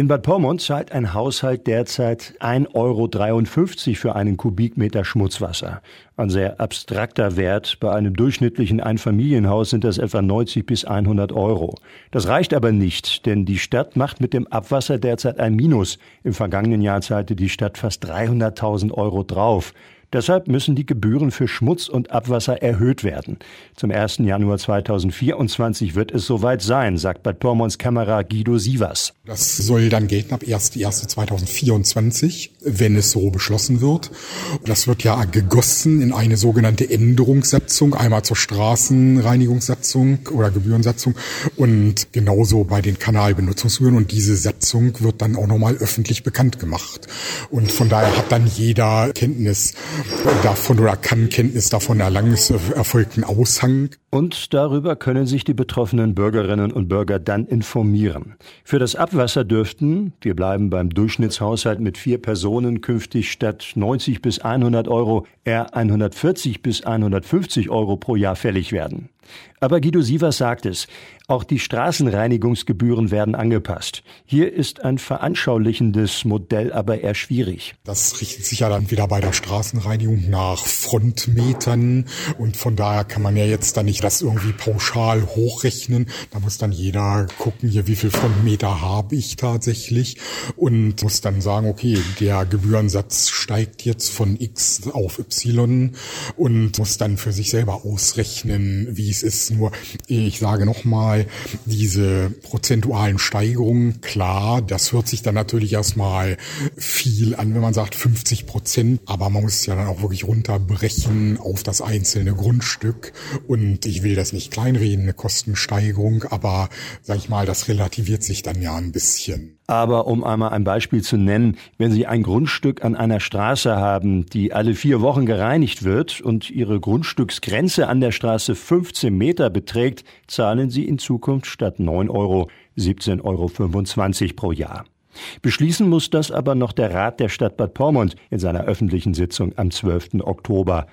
In Bad Pyrmont zahlt ein Haushalt derzeit 1,53 Euro für einen Kubikmeter Schmutzwasser. Ein sehr abstrakter Wert. Bei einem durchschnittlichen Einfamilienhaus sind das etwa 90 bis 100 Euro. Das reicht aber nicht, denn die Stadt macht mit dem Abwasser derzeit ein Minus. Im vergangenen Jahr zahlte die Stadt fast 300.000 Euro drauf. Deshalb müssen die Gebühren für Schmutz und Abwasser erhöht werden. Zum 1. Januar 2024 wird es soweit sein, sagt Bad Pyrmonts Kamera Guido Sievers. Das soll dann gelten ab 1.1.2024, wenn es so beschlossen wird. Das wird ja gegossen in eine sogenannte Änderungssatzung, einmal zur Straßenreinigungssatzung oder Gebührensatzung und genauso bei den Kanalbenutzungsgebühren. Und diese Satzung wird dann auch nochmal öffentlich bekannt gemacht. Und von daher hat dann jeder Kenntnis davon oder kann Kenntnis davon erlangen, erfolgt ein Aushang. Und darüber können sich die betroffenen Bürgerinnen und Bürger dann informieren. Für das Abwasser dürften, wir bleiben beim Durchschnittshaushalt mit vier Personen, künftig statt 90 bis 100 Euro eher 140 bis 150 Euro pro Jahr fällig werden. Aber Guido Sievers sagt es, auch die Straßenreinigungsgebühren werden angepasst. Hier ist ein veranschaulichendes Modell aber eher schwierig. Das richtet sich ja dann wieder bei der Straßenreinigung nach Frontmetern und von daher kann man ja jetzt dann nicht das irgendwie pauschal hochrechnen. Da muss dann jeder gucken, hier wie viel Frontmeter habe ich tatsächlich und muss dann sagen, okay, der Gebührensatz steigt jetzt von X auf Y und muss dann für sich selber ausrechnen, wie es ist. Nur, ich sage nochmal, diese prozentualen Steigerungen, klar, das hört sich dann natürlich erstmal viel an, wenn man sagt 50 Prozent, aber man muss es ja dann auch wirklich runterbrechen auf das einzelne Grundstück. Und ich will das nicht kleinreden, eine Kostensteigerung, aber sag ich mal, das relativiert sich dann ja ein bisschen. Aber um einmal ein Beispiel zu nennen, wenn Sie ein Grundstück an einer Straße haben, die alle vier Wochen gereinigt wird und Ihre Grundstücksgrenze an der Straße 15 Meter beträgt, zahlen Sie in Zukunft statt 9 Euro 17,25 Euro pro Jahr. Beschließen muss das aber noch der Rat der Stadt Bad Pyrmont in seiner öffentlichen Sitzung am 12. Oktober.